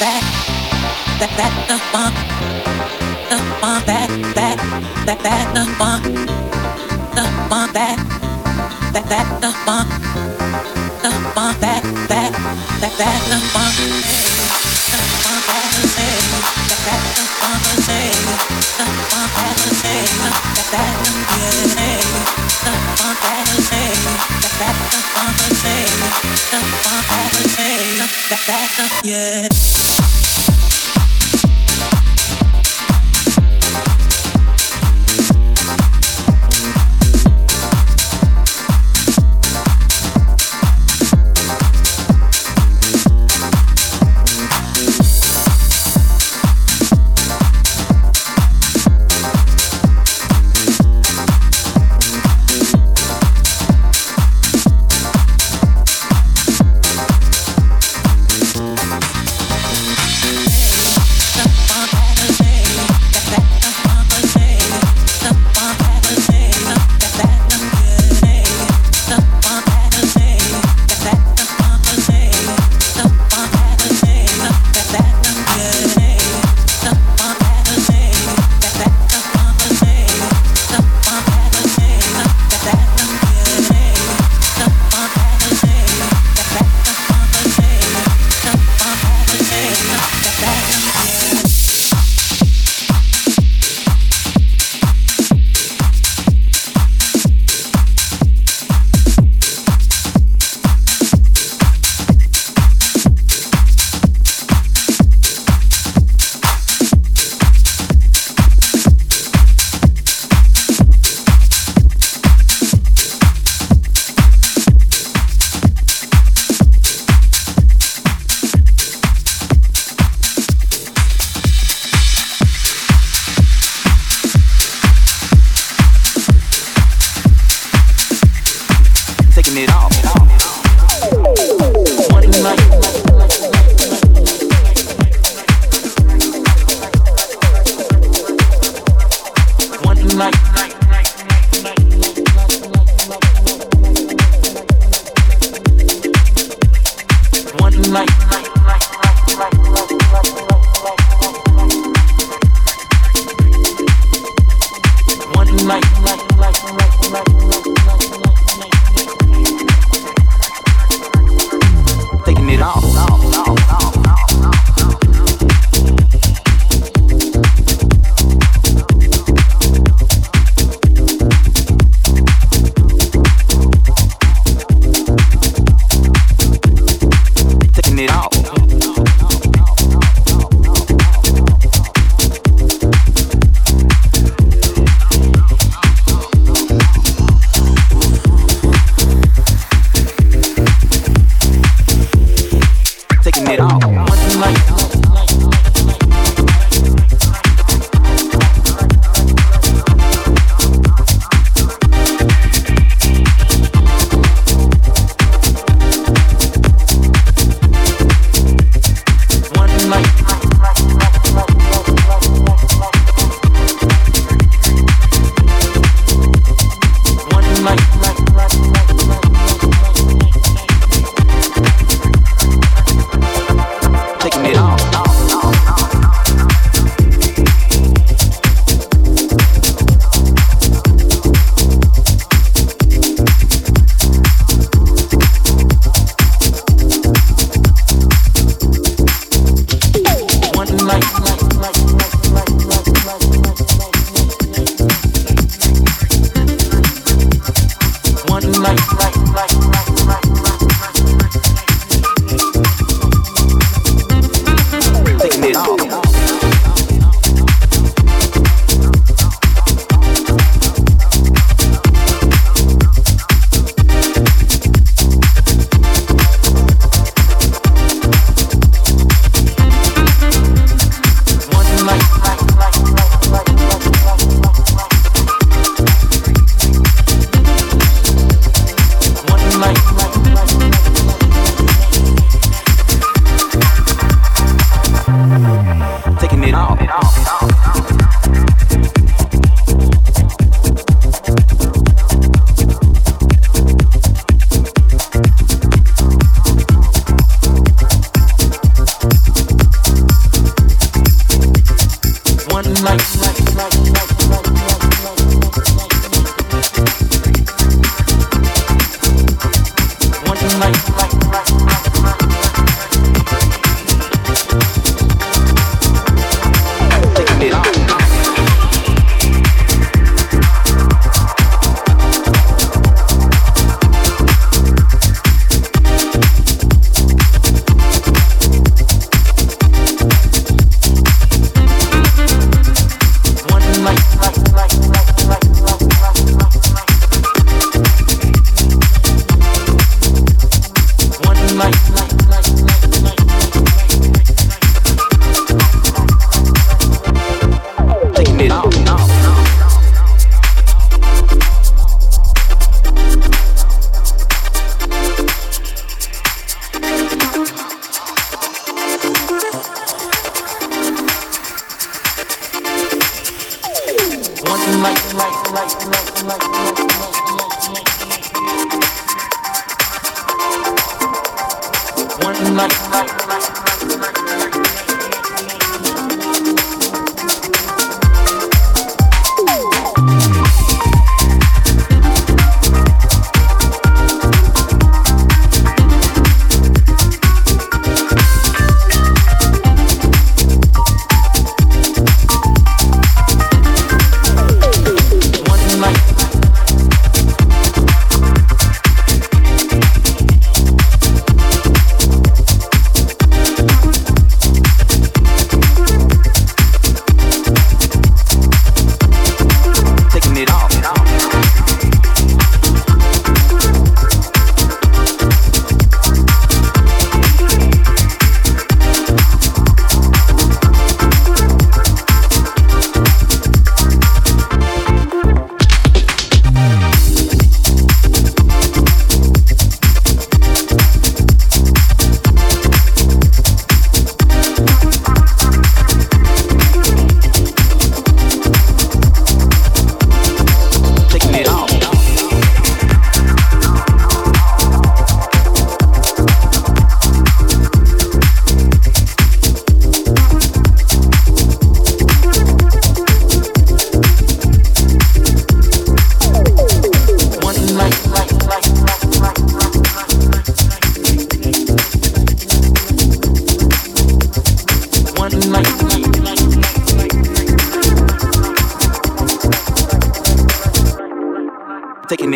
that that that the fun the fun that that that that the fun the fun that that that the fun the fun that that that that the fun the fun that yeah.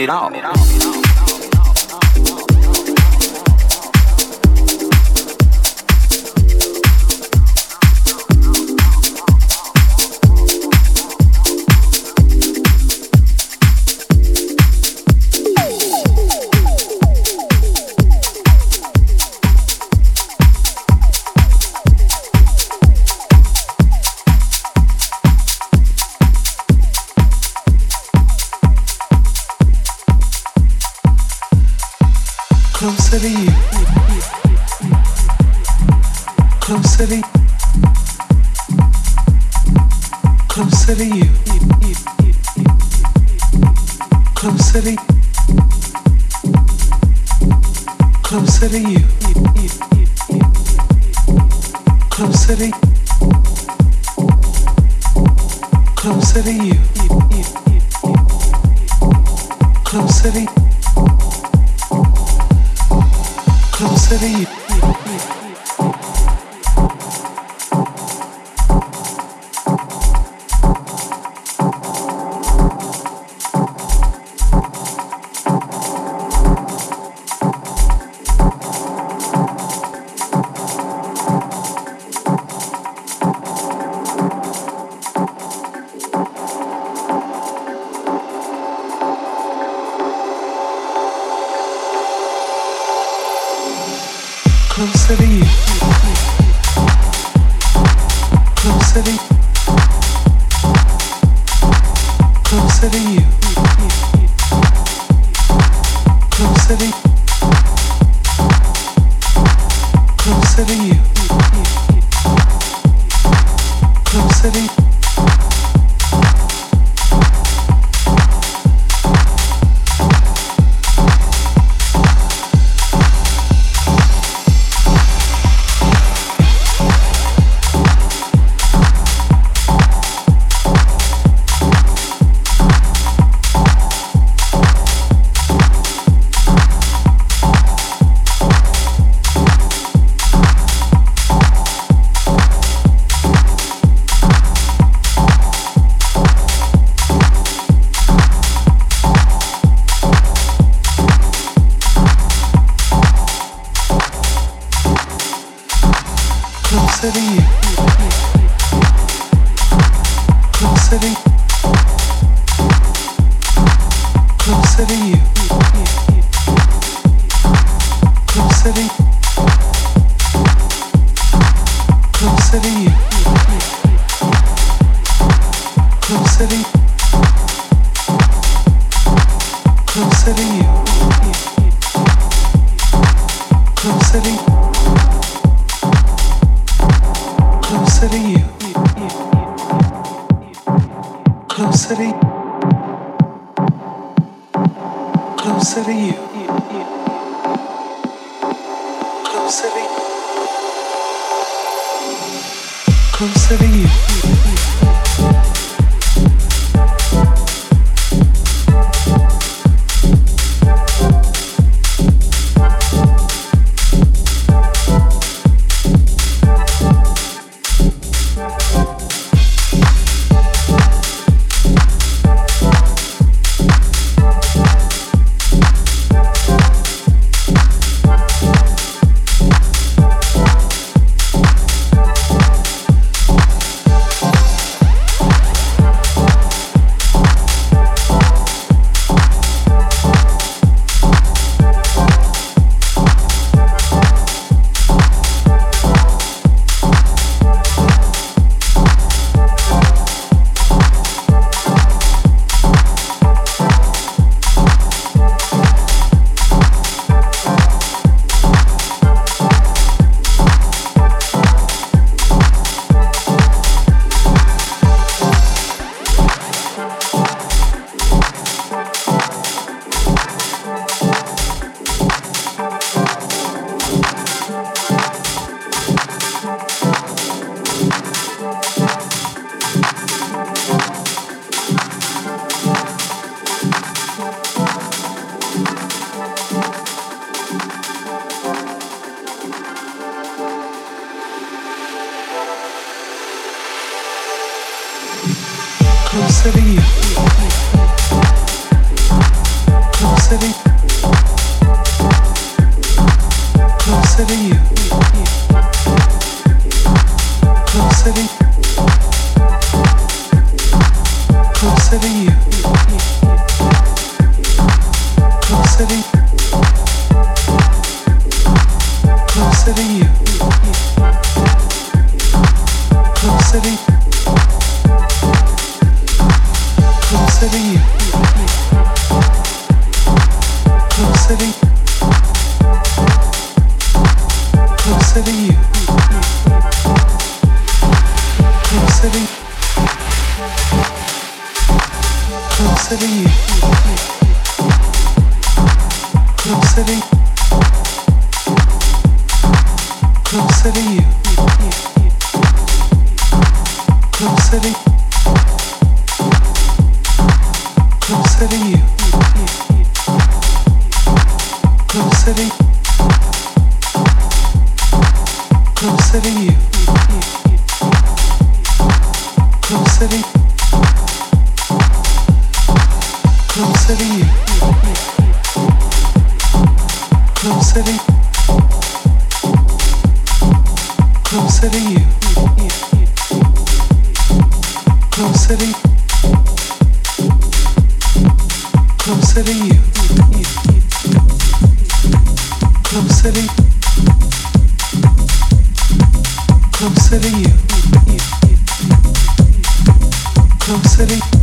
it all. Closer to you. Closer to you. Closer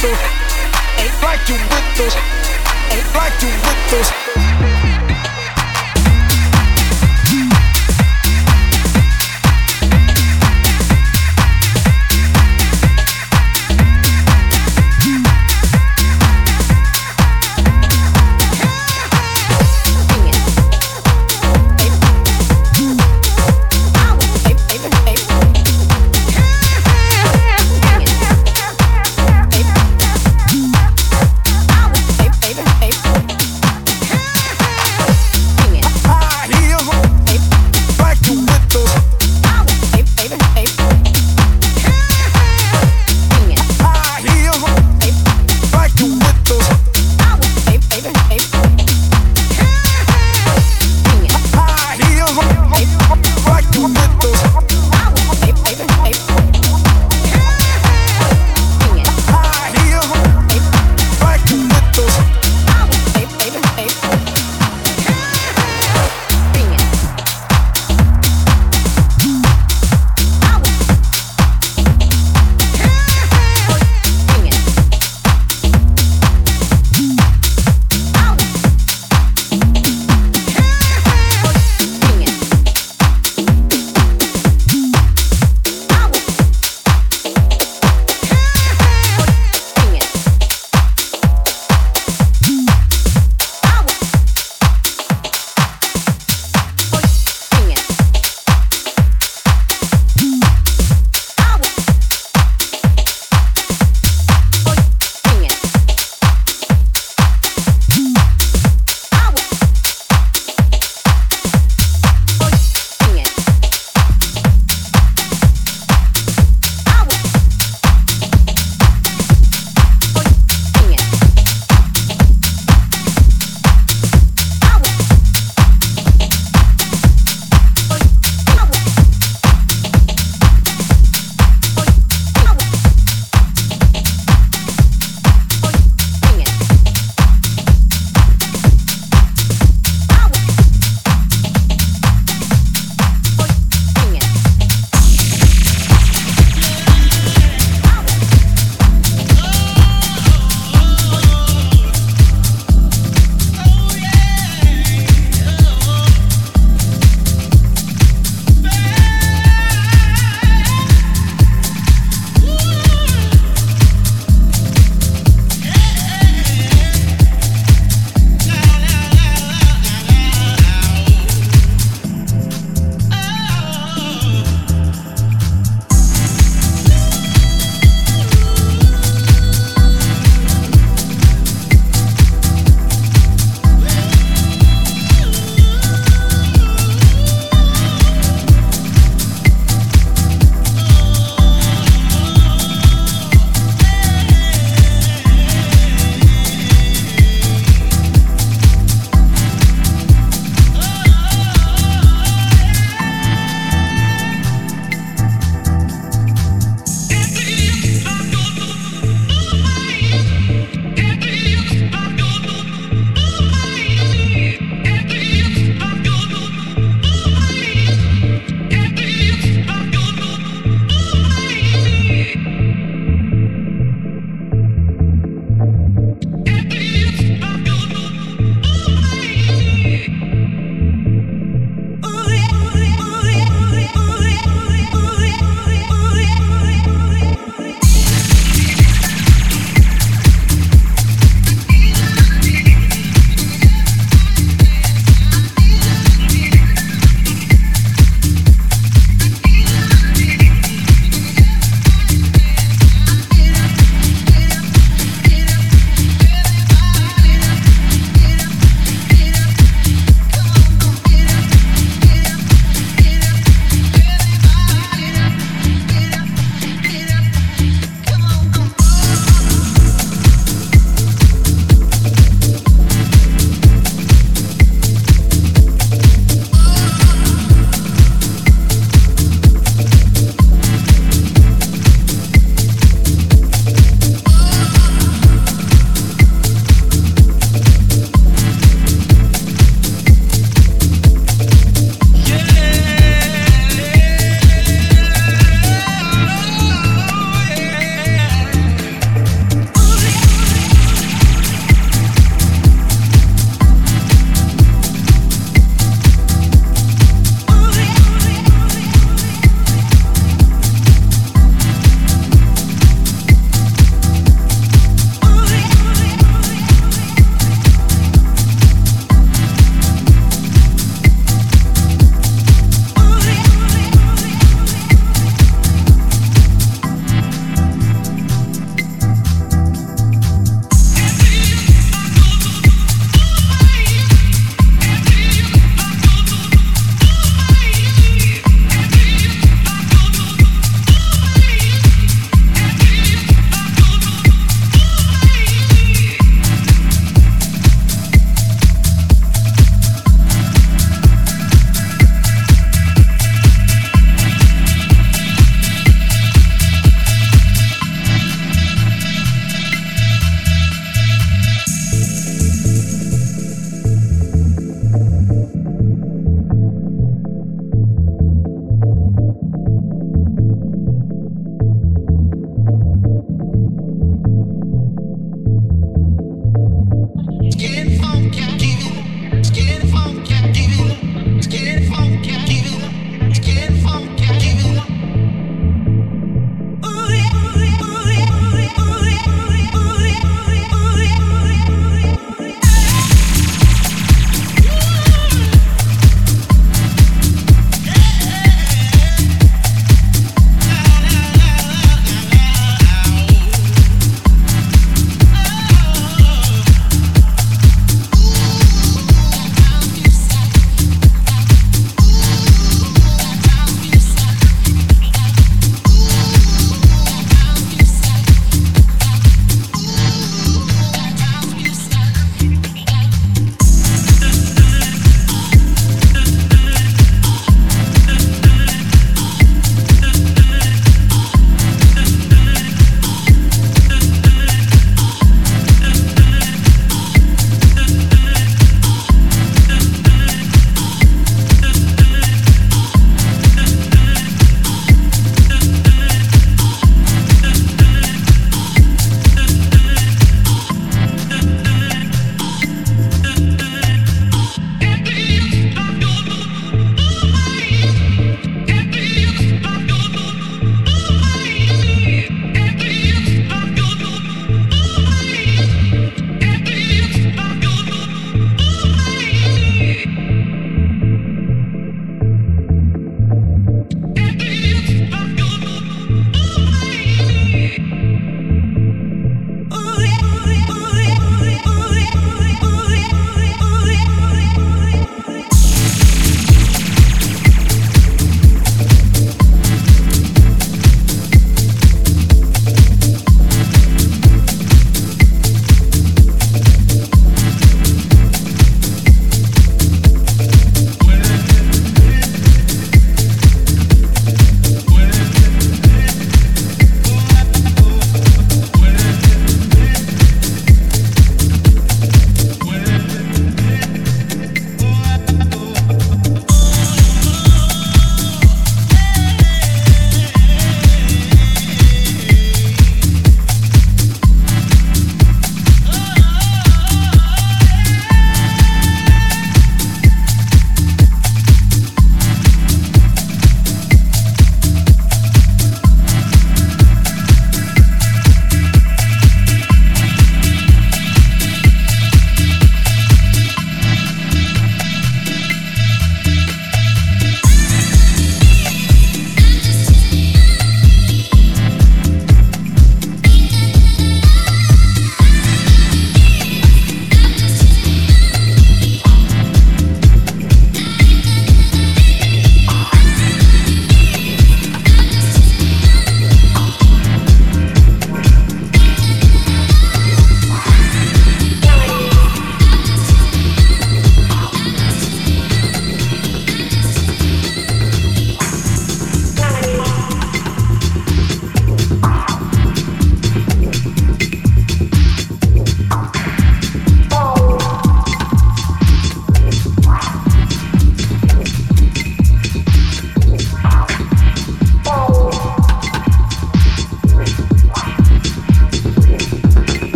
those. Ain't like you with those. Ain't like you with those.